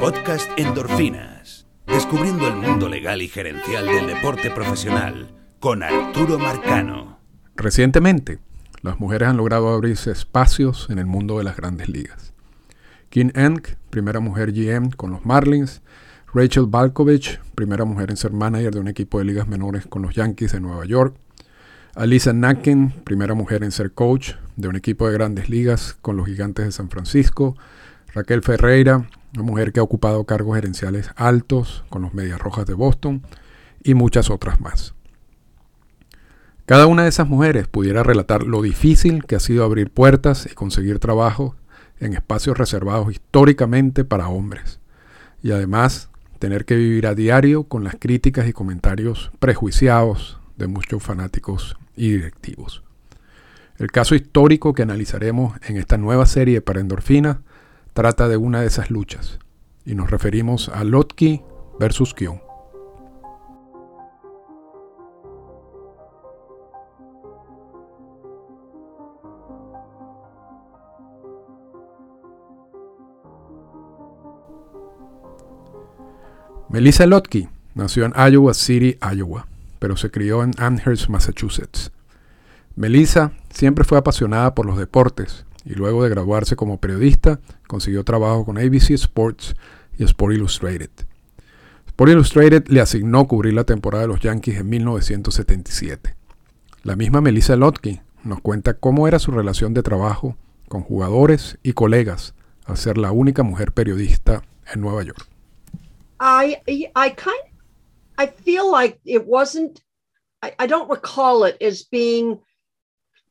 Podcast Endorfinas. Descubriendo el mundo legal y gerencial del deporte profesional con Arturo Marcano. Recientemente, las mujeres han logrado abrirse espacios en el mundo de las grandes ligas. Kim Enck, primera mujer GM con los Marlins, Rachel Balkovich, primera mujer en ser manager de un equipo de ligas menores con los Yankees de Nueva York, Alisa Nacken, primera mujer en ser coach de un equipo de grandes ligas con los Gigantes de San Francisco, Raquel Ferreira, una mujer que ha ocupado cargos gerenciales altos con los Medias Rojas de Boston y muchas otras más. Cada una de esas mujeres pudiera relatar lo difícil que ha sido abrir puertas y conseguir trabajo en espacios reservados históricamente para hombres, y además tener que vivir a diario con las críticas y comentarios prejuiciados de muchos fanáticos y directivos. El caso histórico que analizaremos en esta nueva serie para endorfina trata de una de esas luchas, y nos referimos a Lotki versus Kion. Melissa Lotke nació en Iowa City, Iowa, pero se crió en Amherst, Massachusetts. Melissa siempre fue apasionada por los deportes y luego de graduarse como periodista consiguió trabajo con ABC Sports y Sport Illustrated. Sport Illustrated le asignó cubrir la temporada de los Yankees en 1977. La misma Melissa Lotke nos cuenta cómo era su relación de trabajo con jugadores y colegas al ser la única mujer periodista en Nueva York. I I kind I feel like it wasn't I, I don't recall it as being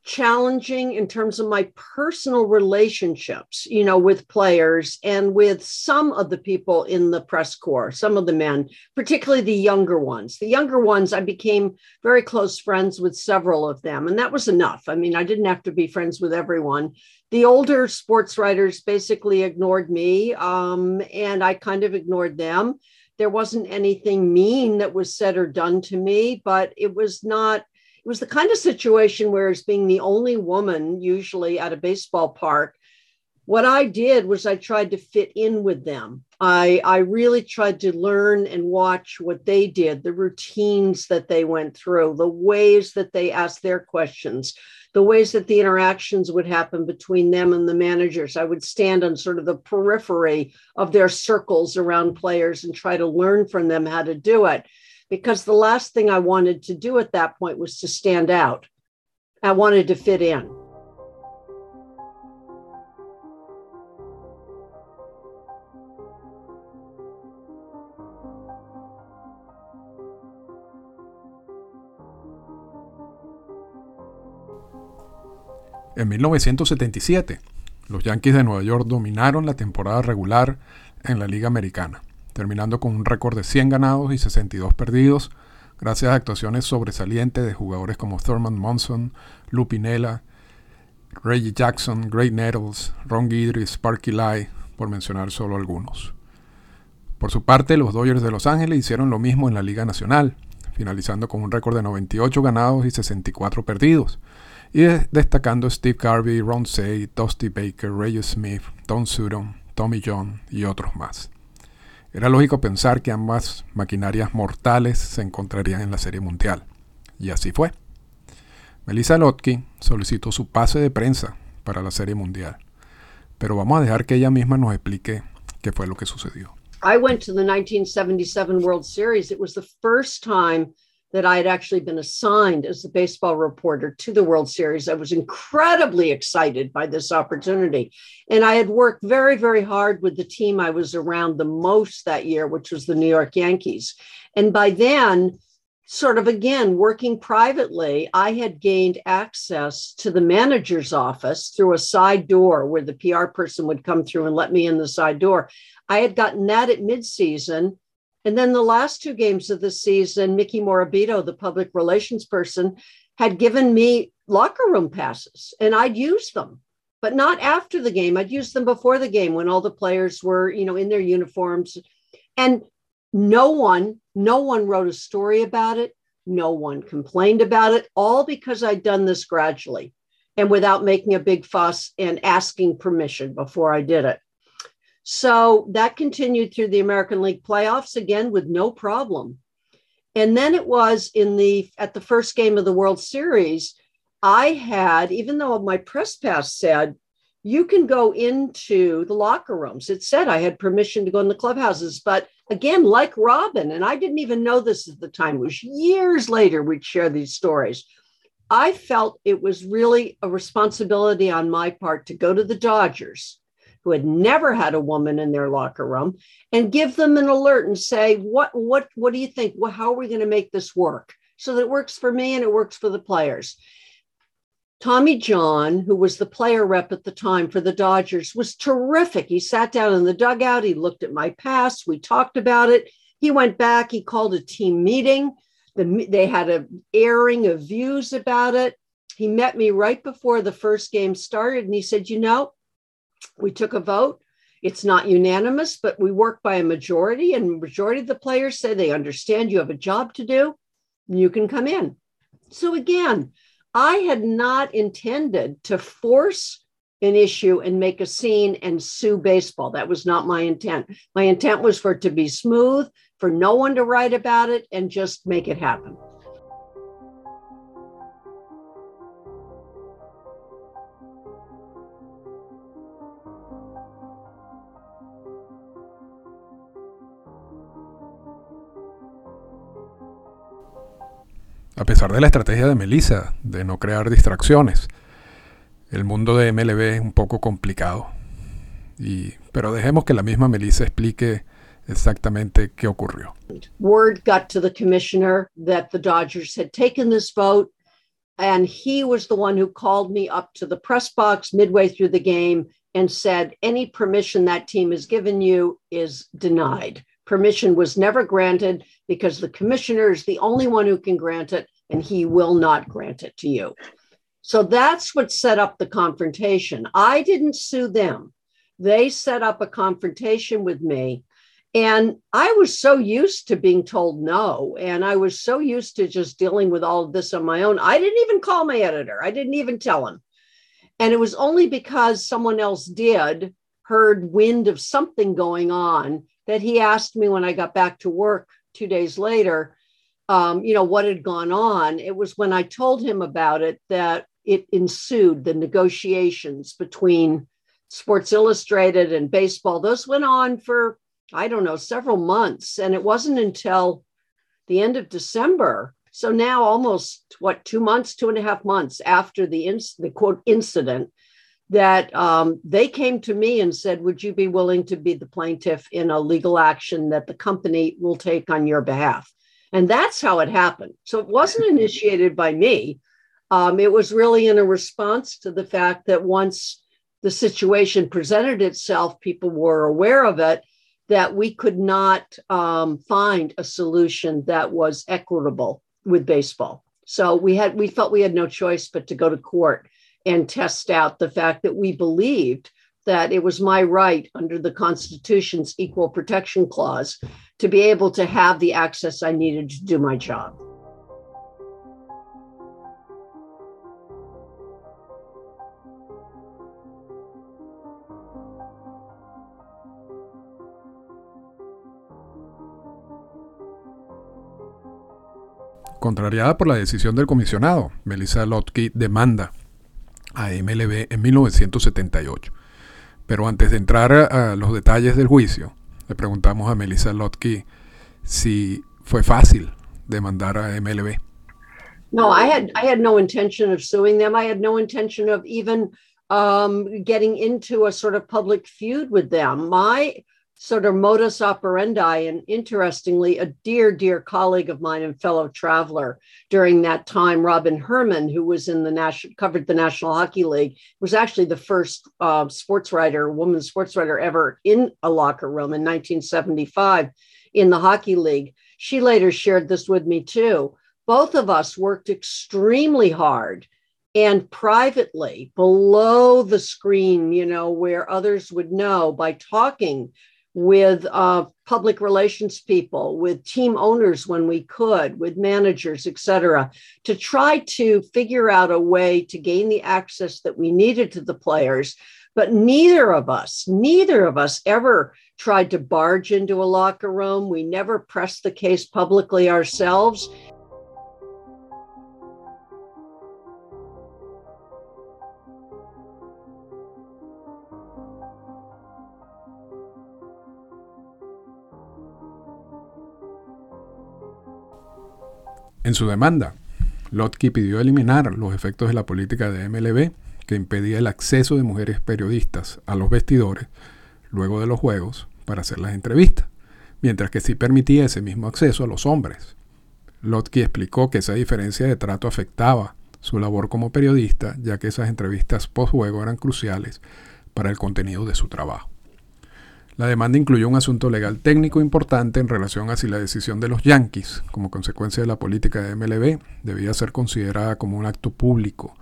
challenging in terms of my personal relationships, you know, with players and with some of the people in the press corps, some of the men, particularly the younger ones. The younger ones, I became very close friends with several of them, and that was enough. I mean, I didn't have to be friends with everyone. The older sports writers basically ignored me, um, and I kind of ignored them. There wasn't anything mean that was said or done to me, but it was not it was the kind of situation where as being the only woman usually at a baseball park what i did was i tried to fit in with them. I i really tried to learn and watch what they did the routines that they went through the ways that they asked their questions the ways that the interactions would happen between them and the managers. I would stand on sort of the periphery of their circles around players and try to learn from them how to do it because the last thing I wanted to do at that point was to stand out. I wanted to fit in. En 1977, los Yankees de Nueva York dominaron la temporada regular en la Liga Americana terminando con un récord de 100 ganados y 62 perdidos, gracias a actuaciones sobresalientes de jugadores como Thurman Monson, Lou Pinella, Reggie Jackson, Great Nettles, Ron Guidry, Sparky Lai, por mencionar solo algunos. Por su parte, los Dodgers de Los Ángeles hicieron lo mismo en la Liga Nacional, finalizando con un récord de 98 ganados y 64 perdidos, y destacando Steve Garvey, Ron Say, Dusty Baker, Ray Smith, Don Sutton, Tommy John y otros más. Era lógico pensar que ambas maquinarias mortales se encontrarían en la Serie Mundial. Y así fue. Melissa Lotke solicitó su pase de prensa para la Serie Mundial. Pero vamos a dejar que ella misma nos explique qué fue lo que sucedió. I went to the 1977 World Series. It was the first time that I had actually been assigned as the baseball reporter to the World Series. I was incredibly excited by this opportunity. And I had worked very, very hard with the team I was around the most that year, which was the New York Yankees. And by then, sort of again, working privately, I had gained access to the manager's office through a side door where the PR person would come through and let me in the side door. I had gotten that at midseason and then the last two games of the season, Mickey Morabito, the public relations person, had given me locker room passes and I'd use them, but not after the game. I'd use them before the game when all the players were, you know, in their uniforms. And no one, no one wrote a story about it. No one complained about it, all because I'd done this gradually and without making a big fuss and asking permission before I did it. So that continued through the American League playoffs again with no problem. And then it was in the at the first game of the World Series, I had, even though my press pass said you can go into the locker rooms. It said I had permission to go in the clubhouses, but again, like Robin, and I didn't even know this at the time, it was years later we'd share these stories. I felt it was really a responsibility on my part to go to the Dodgers, who had never had a woman in their locker room, and give them an alert and say, "What, what, what do you think? Well, how are we going to make this work so that it works for me and it works for the players?" Tommy John, who was the player rep at the time for the Dodgers, was terrific. He sat down in the dugout, he looked at my past, we talked about it. He went back, he called a team meeting. The, they had an airing of views about it. He met me right before the first game started and he said, You know, we took a vote. It's not unanimous, but we work by a majority, and majority of the players say they understand you have a job to do. You can come in. So again, I had not intended to force an issue and make a scene and sue baseball. That was not my intent. My intent was for it to be smooth, for no one to write about it, and just make it happen. Pesar de la estrategia de Melissa de no crear distracciones. El mundo de MLB es un poco complicado. Y, pero dejemos que la misma Melissa explique exactamente qué ocurrió. Word got to the commissioner that the Dodgers had taken this vote, and he was the one who called me up to the press box midway through the game and said, Any permission that team has given you is denied permission was never granted because the commissioner is the only one who can grant it and he will not grant it to you. So that's what set up the confrontation. I didn't sue them. They set up a confrontation with me. And I was so used to being told no. And I was so used to just dealing with all of this on my own. I didn't even call my editor, I didn't even tell him. And it was only because someone else did, heard wind of something going on, that he asked me when I got back to work two days later, um, you know, what had gone on. It was when I told him about it that it ensued the negotiations between Sports Illustrated and baseball. Those went on for, I don't know, several months. And it wasn't until the end of December. So now almost what, two months, two and a half months after the, the quote incident that um, they came to me and said, Would you be willing to be the plaintiff in a legal action that the company will take on your behalf? And that's how it happened. So it wasn't initiated by me. Um, it was really in a response to the fact that once the situation presented itself, people were aware of it, that we could not um, find a solution that was equitable with baseball. So we had we felt we had no choice but to go to court and test out the fact that we believed that it was my right under the Constitution's Equal Protection Clause to be able to have the access I needed to do my job. Contrariada por la decisión del comisionado, Melissa Ludtke demanda a MLB en 1978. Pero antes de entrar a, los detalles del juicio, le preguntamos a Melissa Lotke si fue fácil demandar a MLB. No, I had I had no intention of suing them. I had no intention of even um, getting into a sort of public feud with them. My sort of modus operandi. And interestingly, a dear, dear colleague of mine and fellow traveler during that time, Robin Herman, who was in the national covered the National Hockey League, was actually the first uh, sports writer, woman sports writer ever in a locker room in 1975 in the Hockey League. She later shared this with me too. Both of us worked extremely hard and privately below the screen, you know, where others would know by talking with uh, public relations people, with team owners when we could, with managers, et cetera, to try to figure out a way to gain the access that we needed to the players, But neither of us, neither of us ever tried to barge into a locker room. We never pressed the case publicly ourselves. En su demanda, Lotke pidió eliminar los efectos de la política de MLB que impedía el acceso de mujeres periodistas a los vestidores luego de los juegos para hacer las entrevistas, mientras que sí permitía ese mismo acceso a los hombres. Lotke explicó que esa diferencia de trato afectaba su labor como periodista, ya que esas entrevistas post-juego eran cruciales para el contenido de su trabajo. La demanda incluyó un asunto legal técnico importante en relación a si la decisión de los Yankees, como consecuencia de la política de MLB, debía ser considerada como un acto público,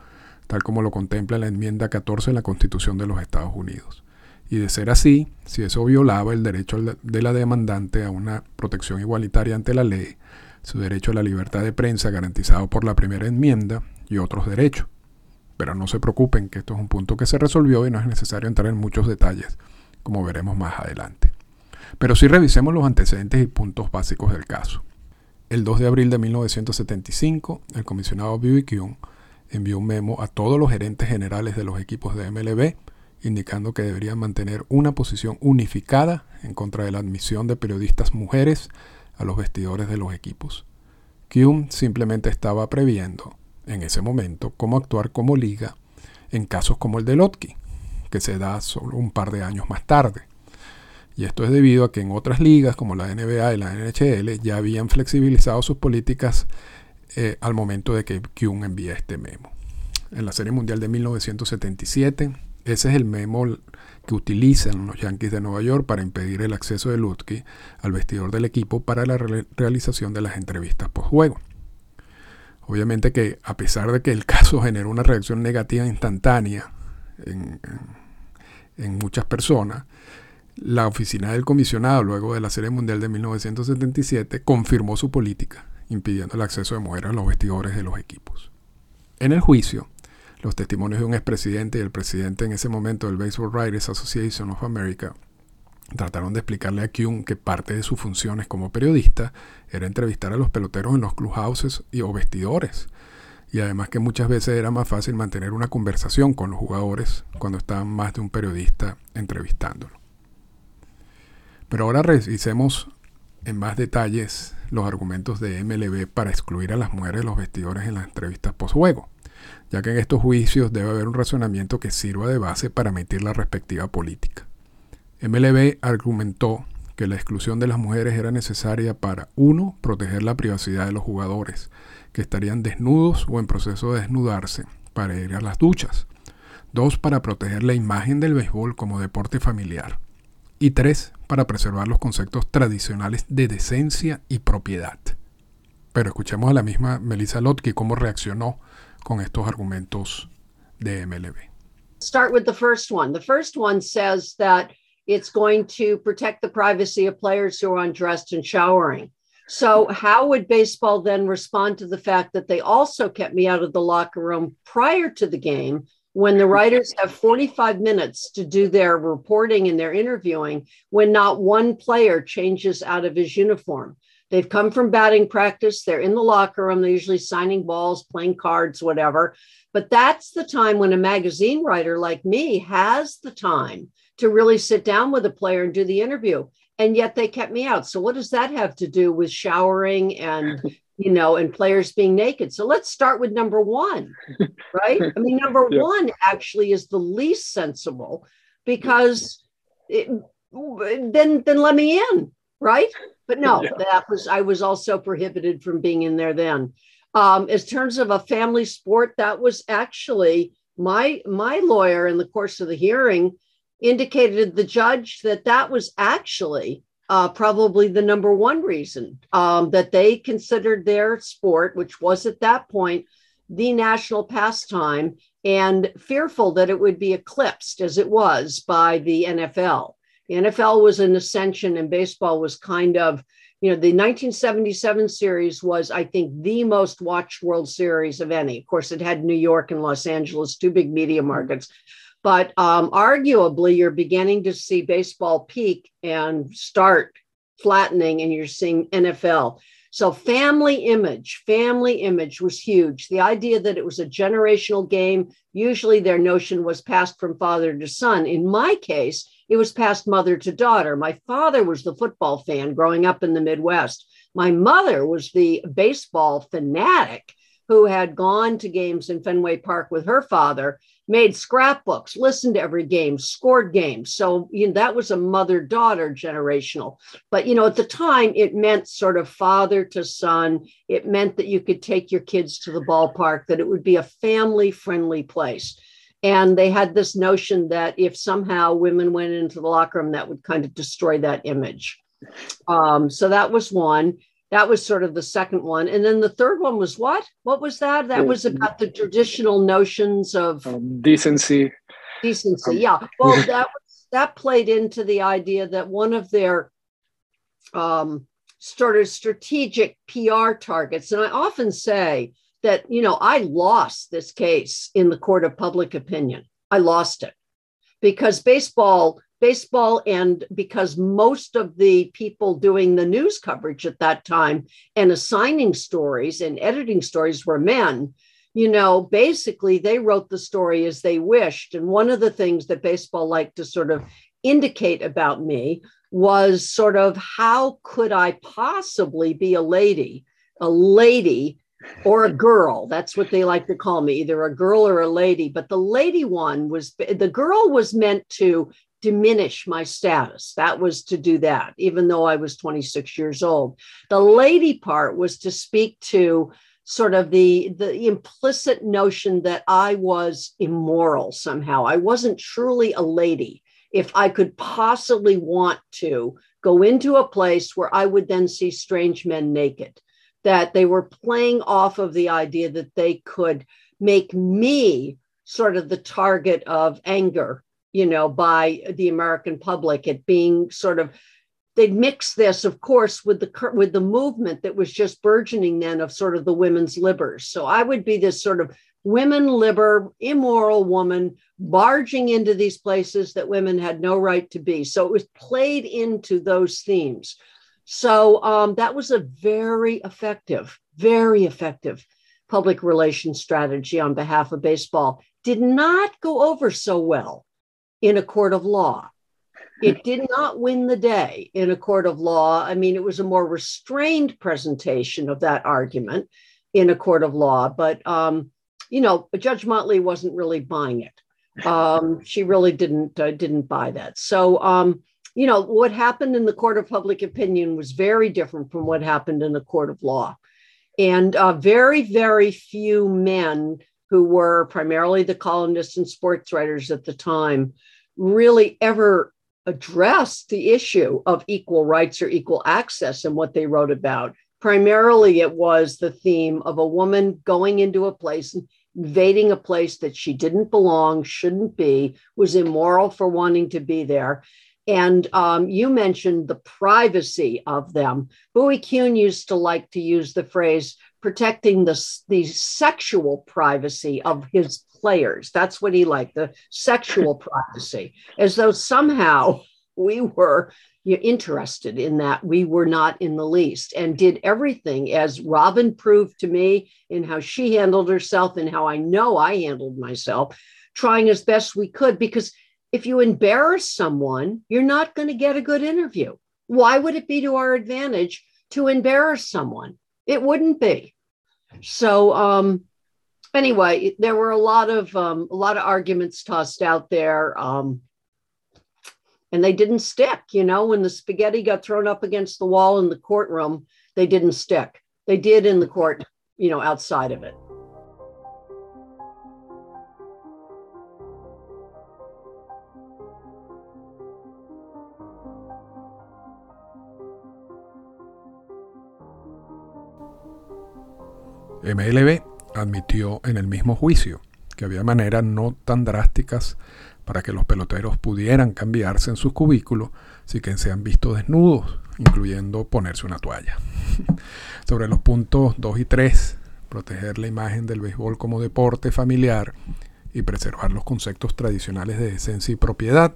tal como lo contempla la enmienda 14 de la Constitución de los Estados Unidos. Y de ser así, si eso violaba el derecho de la demandante a una protección igualitaria ante la ley, su derecho a la libertad de prensa garantizado por la primera enmienda y otros derechos. Pero no se preocupen que esto es un punto que se resolvió y no es necesario entrar en muchos detalles como veremos más adelante. Pero sí revisemos los antecedentes y puntos básicos del caso. El 2 de abril de 1975, el comisionado. Kuhn envió un memo a todos los gerentes generales de los equipos de MLB indicando que deberían mantener una posición unificada en contra de la admisión de periodistas mujeres a los vestidores de los equipos. Kuhn simplemente estaba previendo, en ese momento, cómo actuar como liga en casos como el de Lotke, que se da solo un par de años más tarde. Y esto es debido a que en otras ligas como la NBA y la NHL ya habían flexibilizado sus políticas eh, al momento de que Kuhn envía este memo. En la Serie Mundial de 1977, ese es el memo que utilizan los Yankees de Nueva York para impedir el acceso de Lutke al vestidor del equipo para la realización de las entrevistas post-juego. Obviamente que a pesar de que el caso generó una reacción negativa instantánea en, muchas personas, la oficina del comisionado, luego de la Serie Mundial de 1977, confirmó su política, impidiendo el acceso de mujeres a los vestidores de los equipos. En el juicio, los testimonios de un expresidente y el presidente en ese momento del Baseball Writers Association of America trataron de explicarle a Kuhn que parte de sus funciones como periodista era entrevistar a los peloteros en los clubhouses y o vestidores, y además que muchas veces era más fácil mantener una conversación con los jugadores cuando estaban más de un periodista entrevistándolo. Pero ahora revisemos en más detalles los argumentos de MLB para excluir a las mujeres de los vestidores en las entrevistas post-juego, ya que en estos juicios debe haber un razonamiento que sirva de base para emitir la respectiva política. MLB argumentó que la exclusión de las mujeres era necesaria para, uno, proteger la privacidad de los jugadores, que estarían desnudos o en proceso de desnudarse para ir a las duchas. Dos, para proteger la imagen del béisbol como deporte familiar. Y tres, para preservar los conceptos tradicionales de decencia y propiedad. Pero escuchemos a la misma Melissa Lotke cómo reaccionó con estos argumentos de MLB. Start with the first one. The first one says that it's going to protect the privacy of players who are undressed and showering. So, how would baseball then respond to the fact that they also kept me out of the locker room prior to the game when the writers have 45 minutes to do their reporting and their interviewing when not one player changes out of his uniform? They've come from batting practice, they're in the locker room, they're usually signing balls, playing cards, whatever. But that's the time when a magazine writer like me has the time to really sit down with a player and do the interview and yet they kept me out. So what does that have to do with showering and you know and players being naked? So let's start with number 1, right? I mean number yeah. 1 actually is the least sensible because it, then then let me in, right? But no, yeah. that was I was also prohibited from being in there then. Um, in terms of a family sport, that was actually my my lawyer in the course of the hearing indicated the judge that that was actually uh, probably the number one reason um, that they considered their sport, which was at that point the national pastime, and fearful that it would be eclipsed as it was by the NFL. The NFL was an ascension, and baseball was kind of, you know, the 1977 series was, I think, the most watched World Series of any. Of course, it had New York and Los Angeles, two big media markets But um, arguably, you're beginning to see baseball peak and start flattening, and you're seeing NFL. So, family image, family image was huge. The idea that it was a generational game, usually their notion was passed from father to son. In my case, it was passed mother to daughter. My father was the football fan growing up in the Midwest. My mother was the baseball fanatic who had gone to games in Fenway Park with her father made scrapbooks, listened to every game, scored games. So you know, that was a mother daughter generational. But you know, at the time, it meant sort of father to son. It meant that you could take your kids to the ballpark, that it would be a family friendly place. And they had this notion that if somehow women went into the locker room, that would kind of destroy that image. Um, so that was one that was sort of the second one. And then the third one was what? What was that? That was about the traditional notions of um, decency. Decency um, yeah. Well that was, that played into the idea that one of their um, sort of strategic pr targets and i often say that you know i lost this case in the court of public opinion. I lost it. Because baseball baseball and because most of the people doing the news coverage at that time and assigning stories and editing stories were men you know basically they wrote the story as they wished. And one of the things that baseball liked to sort of indicate about me was sort of how could i possibly be a lady a lady or a girl that's what they like to call me either a girl or a lady but the lady one was the girl was meant to diminish my status. That was to do that, even though I was 26 years old. The lady part was to speak to sort of the the implicit notion that I was immoral somehow. I wasn't truly a lady. If I could possibly want to go into a place where I would then see strange men naked, that they were playing off of the idea that they could make me sort of the target of anger you know, by the American public. It being sort of they'd mix this, of course, with the with the movement that was just burgeoning then of sort of the women's libbers. So I would be this sort of women liber, immoral woman barging into these places that women had no right to be. So it was played into those themes. So um, that was a very effective, very effective public relations strategy on behalf of baseball. Did not go over so well in a court of law. It did not win the day in a court of law. I mean, it was a more restrained presentation of that argument in a court of law, but um, you know, Judge Motley wasn't really buying it. Um, she really didn't uh, didn't buy that. So, um, you know, what happened in the court of public opinion was very different from what happened in the court of law, and uh, very very few men who were primarily the columnists and sports writers at the time, really ever addressed the issue of equal rights or equal access and what they wrote about. Primarily, it was the theme of a woman going into a place, and invading a place that she didn't belong, shouldn't be, was immoral for wanting to be there. And um, you mentioned the privacy of them. Bowie Kuhn used to like to use the phrase protecting the, the sexual privacy of his players. That's what he liked, the sexual privacy, as though somehow we were interested in that. We were not in the least and did everything as Robin proved to me in how she handled herself and how I know I handled myself, trying as best we could. Because if you embarrass someone, you're not going to get a good interview. Why would it be to our advantage to embarrass someone? It wouldn't be. So um, anyway, there were a lot of um, a lot of arguments tossed out there, um, and they didn't stick. You know, when the spaghetti got thrown up against the wall in the courtroom, they didn't stick. They did in the court, you know, outside of it. MLB admitió en el mismo juicio que había maneras no tan drásticas para que los peloteros pudieran cambiarse en sus cubículos sin que sean vistos desnudos, incluyendo ponerse una toalla. Sobre los puntos 2 y 3, proteger la imagen del béisbol como deporte familiar y preservar los conceptos tradicionales de decencia y propiedad.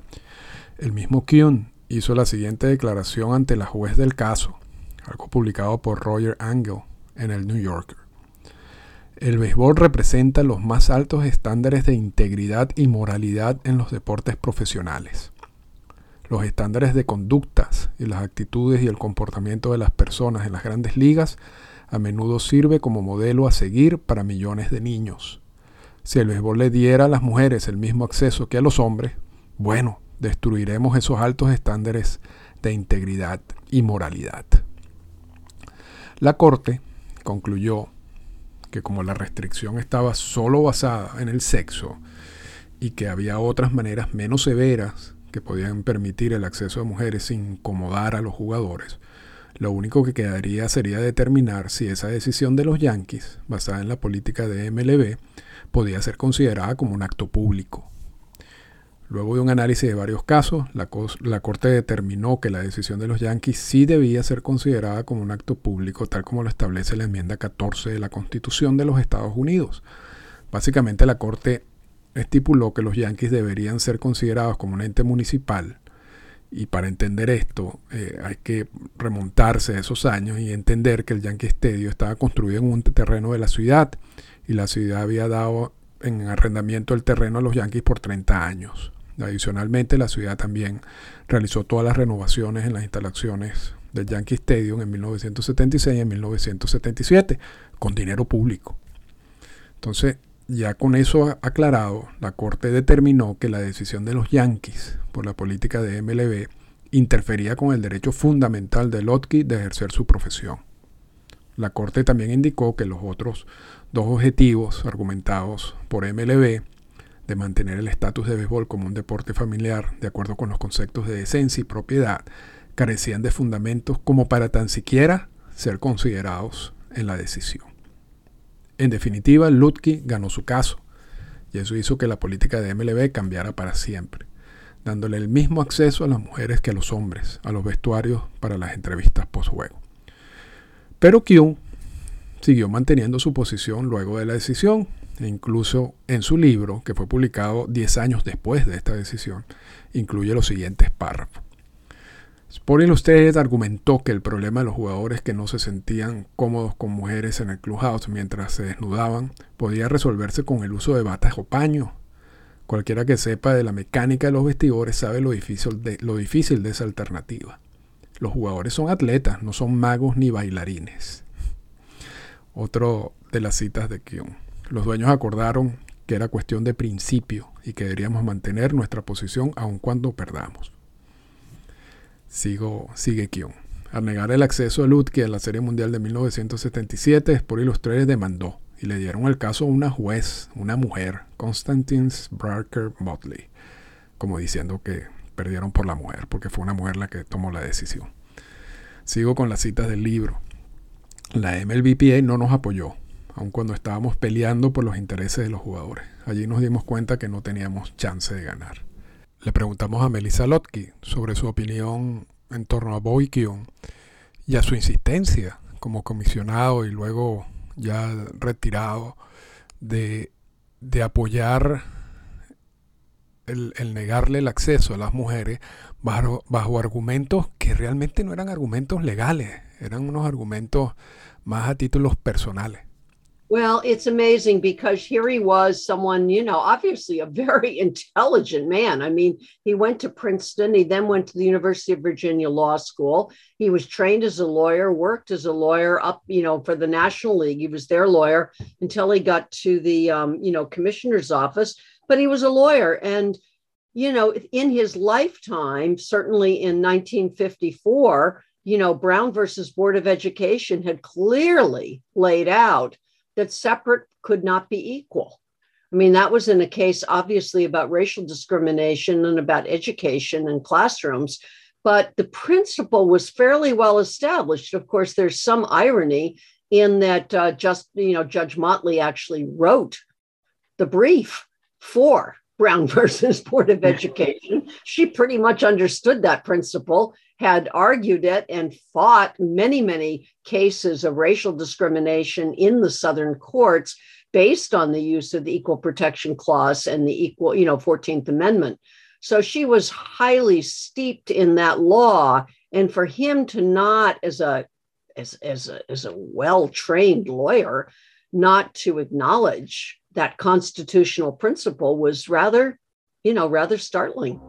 El mismo Kuhn hizo la siguiente declaración ante la juez del caso, algo publicado por Roger Angel en el New Yorker. El béisbol representa los más altos estándares de integridad y moralidad en los deportes profesionales. Los estándares de conductas y las actitudes y el comportamiento de las personas en las grandes ligas a menudo sirve como modelo a seguir para millones de niños. Si el béisbol le diera a las mujeres el mismo acceso que a los hombres, bueno, destruiremos esos altos estándares de integridad y moralidad. La Corte concluyó que como la restricción estaba solo basada en el sexo y que había otras maneras menos severas que podían permitir el acceso a mujeres sin incomodar a los jugadores, lo único que quedaría sería determinar si esa decisión de los Yankees, basada en la política de MLB, podía ser considerada como un acto público. Luego de un análisis de varios casos, la, Corte determinó que la decisión de los Yankees sí debía ser considerada como un acto público, tal como lo establece la enmienda 14 de la Constitución de los Estados Unidos. Básicamente la Corte estipuló que los Yankees deberían ser considerados como un ente municipal y para entender esto eh, hay que remontarse a esos años y entender que el Yankee Stadium estaba construido en un terreno de la ciudad y la ciudad había dado en arrendamiento el terreno a los Yankees por 30 años. Adicionalmente, la ciudad también realizó todas las renovaciones en las instalaciones del Yankee Stadium en 1976 y en 1977 con dinero público. Entonces, ya con eso aclarado, la Corte determinó que la decisión de los Yankees por la política de MLB interfería con el derecho fundamental de Lotke de ejercer su profesión. La Corte también indicó que los otros dos objetivos argumentados por MLB de mantener el estatus de béisbol como un deporte familiar de acuerdo con los conceptos de decencia y propiedad, carecían de fundamentos como para tan siquiera ser considerados en la decisión. En definitiva, Lutke ganó su caso, y eso hizo que la política de MLB cambiara para siempre, dándole el mismo acceso a las mujeres que a los hombres, a los vestuarios para las entrevistas post-juego. Pero Kyung siguió manteniendo su posición luego de la decisión e incluso en su libro, que fue publicado 10 años después de esta decisión, incluye los siguientes párrafos. Sport Illustrated argumentó que el problema de los jugadores que no se sentían cómodos con mujeres en el clubhouse mientras se desnudaban podía resolverse con el uso de batas o paños. Cualquiera que sepa de la mecánica de los vestidores sabe lo difícil de, lo difícil de esa alternativa. Los jugadores son atletas, no son magos ni bailarines. Otro de las citas de Kyung. Los dueños acordaron que era cuestión de principio y que deberíamos mantener nuestra posición aun cuando perdamos. Sigo, sigue Kion. Al negar el acceso a Lutke a la Serie Mundial de 1977, Sport Illustrated demandó y le dieron el caso a una juez, una mujer, Constantine Barker Motley, como diciendo que perdieron por la mujer, porque fue una mujer la que tomó la decisión. Sigo con las citas del libro. La MLBPA no nos apoyó, aun cuando estábamos peleando por los intereses de los jugadores. Allí nos dimos cuenta que no teníamos chance de ganar. Le preguntamos a Melissa Lotke sobre su opinión en torno a Boykion y a su insistencia como comisionado y luego ya retirado de, apoyar el, negarle el acceso a las mujeres bajo, bajo argumentos que realmente no eran argumentos legales, eran unos argumentos más a títulos personales. Well, it's amazing because here he was, someone, you know, obviously a very intelligent man. I mean, he went to Princeton, he then went to the University of Virginia Law School. He was trained as a lawyer, worked as a lawyer up, you know, for the National League. He was their lawyer until he got to the, um, you know, commissioner's office, but he was a lawyer. And, you know, in his lifetime, certainly in 1954, you know, Brown versus Board of Education had clearly laid out that separate could not be equal. I mean, that was in a case, obviously, about racial discrimination and about education and classrooms, but the principle was fairly well established. Of course, there's some irony in that uh, just, you know, Judge Motley actually wrote the brief for Brown versus Board of Education. She pretty much understood that principle had argued it and fought many, many cases of racial discrimination in the Southern courts based on the use of the equal protection clause and the equal, you know, 14th Amendment. So she was highly steeped in that law. And for him to not, as a as, as a, as a well-trained lawyer, not to acknowledge that constitutional principle was rather, you know, rather startling.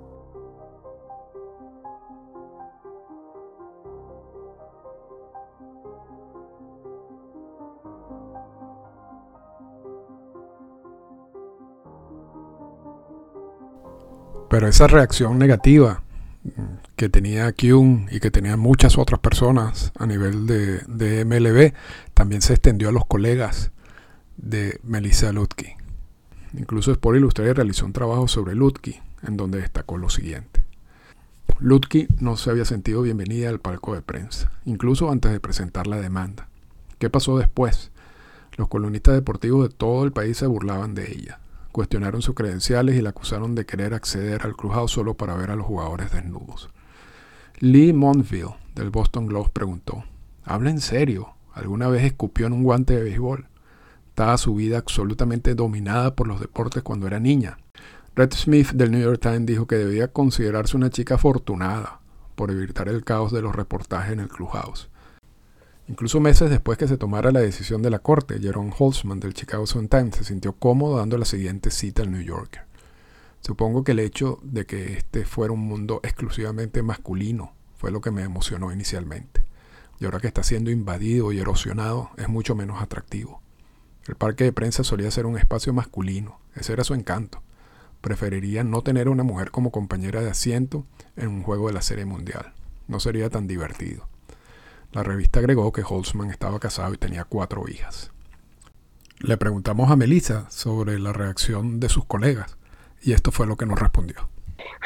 Pero esa reacción negativa que tenía Kuhn y que tenían muchas otras personas a nivel de, de, MLB también se extendió a los colegas de Melissa Lutke. Incluso Sport Illustrated realizó un trabajo sobre Lutke en donde destacó lo siguiente. Lutke no se había sentido bienvenida al palco de prensa, incluso antes de presentar la demanda. ¿Qué pasó después? Los colonistas deportivos de todo el país se burlaban de ella cuestionaron sus credenciales y la acusaron de querer acceder al crujado solo para ver a los jugadores desnudos. Lee Montville, del Boston Globe, preguntó, ¿habla en serio? ¿Alguna vez escupió en un guante de béisbol? Estaba su vida absolutamente dominada por los deportes cuando era niña. Red Smith del New York Times dijo que debía considerarse una chica afortunada por evitar el caos de los reportajes en el Clubhouse. Incluso meses después que se tomara la decisión de la corte, Jerome Holtzman del Chicago Sun-Times se sintió cómodo dando la siguiente cita al New Yorker. Supongo que el hecho de que este fuera un mundo exclusivamente masculino fue lo que me emocionó inicialmente. Y ahora que está siendo invadido y erosionado, es mucho menos atractivo. El parque de prensa solía ser un espacio masculino, ese era su encanto. Preferiría no tener a una mujer como compañera de asiento en un juego de la Serie Mundial. No sería tan divertido. La revista agregó que Holtzman estaba casado y tenía cuatro hijas. Le preguntamos a Melissa sobre la reacción de sus colegas y esto fue lo que nos respondió.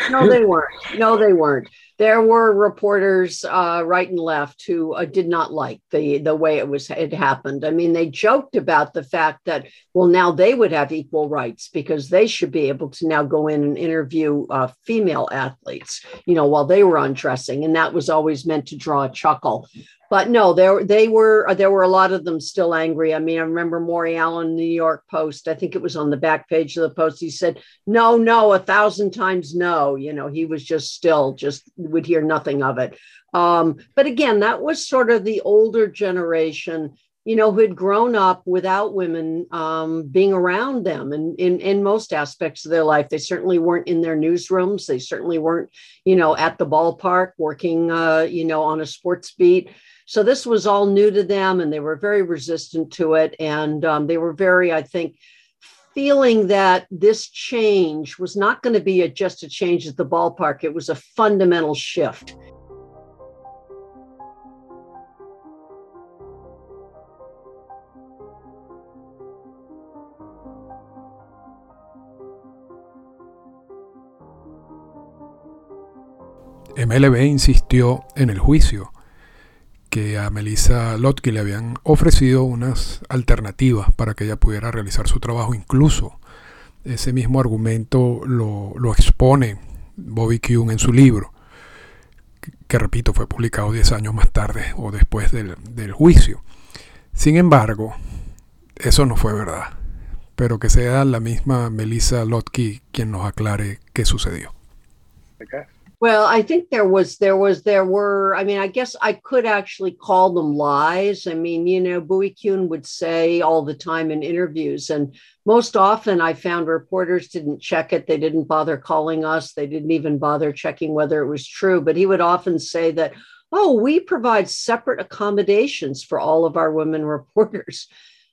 No, they weren't. No, they weren't. There were reporters uh, right and left who uh, did not like the the way it was it happened. I mean, they joked about the fact that well, now they would have equal rights because they should be able to now go in and interview uh, female athletes, you know, while they were undressing, and that was always meant to draw a chuckle but no, there they were there were a lot of them still angry. I mean, I remember Maury Allen, New York Post. I think it was on the back page of the post. He said, "No, no, a thousand times no." You know, he was just still just would hear nothing of it. Um, but again, that was sort of the older generation, you know, who had grown up without women um, being around them, and in in most aspects of their life, they certainly weren't in their newsrooms. They certainly weren't, you know, at the ballpark working, uh, you know, on a sports beat so this was all new to them, and they were very resistant to it. And um, they were very, I think, feeling that this change was not going to be a, just a change at the ballpark, it was a fundamental shift. MLB insistió en el juicio que a Melissa Lotke le habían ofrecido unas alternativas para que ella pudiera realizar su trabajo. Incluso ese mismo argumento lo, expone Bobby Kuhn en su libro, que, repito, fue publicado 10 años más tarde o después del, juicio. Sin embargo, eso no fue verdad. Pero que sea la misma Melissa Lotke quien nos aclare qué sucedió. Well, I think there was, there was, there were, I mean, I guess I could actually call them lies. I mean, you know, Bowie Kuhn would say all the time in interviews, and most often I found reporters didn't check it. They didn't bother calling us. They didn't even bother checking whether it was true. But he would often say that, oh, we provide separate accommodations for all of our women reporters.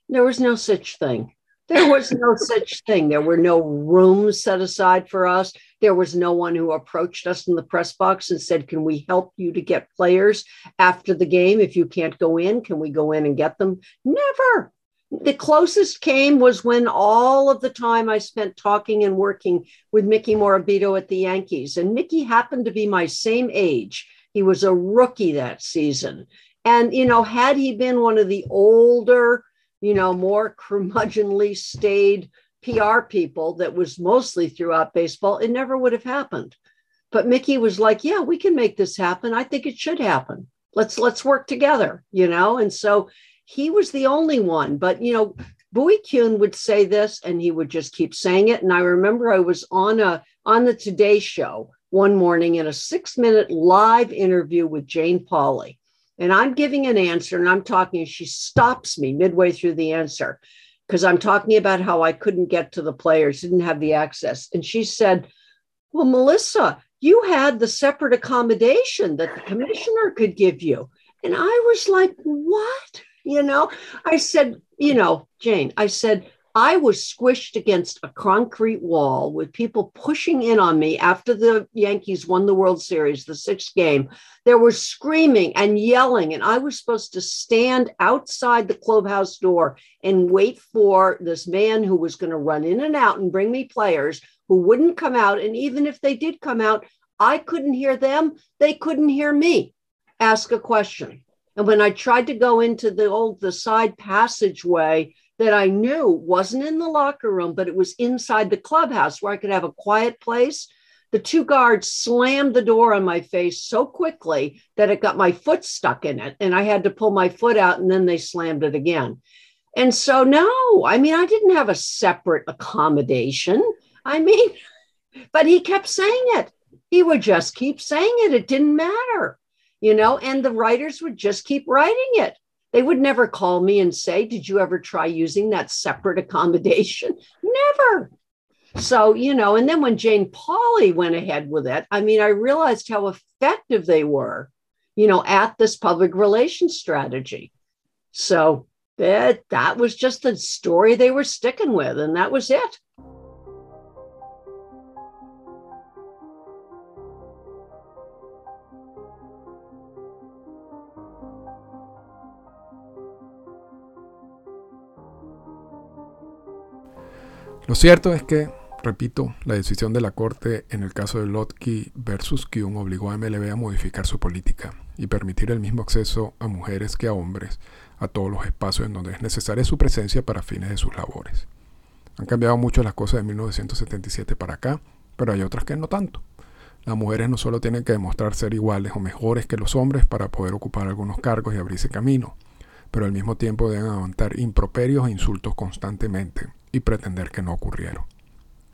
There was no such thing. There was no such thing. There were no rooms set aside for us. There was no one who approached us in the press box and said, Can we help you to get players after the game? If you can't go in, can we go in and get them? Never. The closest came was when all of the time I spent talking and working with Mickey Morabito at the Yankees. And Mickey happened to be my same age. He was a rookie that season. And, you know, had he been one of the older, you know, more curmudgeonly staid PR people that was mostly throughout baseball, it never would have happened. But Mickey was like, "Yeah, we can make this happen. I think it should happen. Let's let's work together." You know, and so he was the only one. But you know, Bowie Kuhn would say this and he would just keep saying it. And I remember I was on a on the Today Show one morning in a six minute live interview with Jane Pauley. And I'm giving an answer and I'm talking, and she stops me midway through the answer because I'm talking about how I couldn't get to the players, didn't have the access. And she said, Well, Melissa, you had the separate accommodation that the commissioner could give you. And I was like, What? You know, I said, You know, Jane, I said, I was squished against a concrete wall with people pushing in on me after the Yankees won the World Series, the sixth game. There was screaming and yelling, and I was supposed to stand outside the clubhouse door and wait for this man who was going to run in and out and bring me players who wouldn't come out. And even if they did come out, I couldn't hear them, they couldn't hear me ask a question. And when I tried to go into the old the side passageway, that I knew wasn't in the locker room, but it was inside the clubhouse where I could have a quiet place. The two guards slammed the door on my face so quickly that it got my foot stuck in it. And I had to pull my foot out and then they slammed it again. And so, no, I mean, I didn't have a separate accommodation. I mean, but he kept saying it. He would just keep saying it. It didn't matter, you know, and the writers would just keep writing it. They would never call me and say, Did you ever try using that separate accommodation? Never. So, you know, and then when Jane Pauley went ahead with it, I mean, I realized how effective they were, you know, at this public relations strategy. So that that was just the story they were sticking with, and that was it. Lo cierto es que, repito, la decisión de la Corte en el caso de Lotke versus Kuhn obligó a MLB a modificar su política y permitir el mismo acceso a mujeres que a hombres a todos los espacios en donde es necesaria su presencia para fines de sus labores. Han cambiado mucho las cosas de 1977 para acá, pero hay otras que no tanto. Las mujeres no solo tienen que demostrar ser iguales o mejores que los hombres para poder ocupar algunos cargos y abrirse camino, pero al mismo tiempo deben aguantar improperios e insultos constantemente y pretender que no ocurrieron.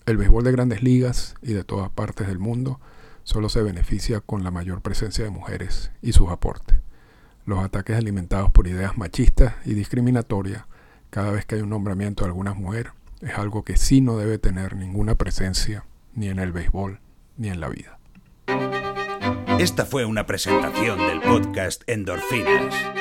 El béisbol de grandes ligas y de todas partes del mundo solo se beneficia con la mayor presencia de mujeres y sus aportes. Los ataques alimentados por ideas machistas y discriminatorias cada vez que hay un nombramiento de alguna mujer es algo que sí no debe tener ninguna presencia ni en el béisbol ni en la vida. Esta fue una presentación del podcast Endorfinas.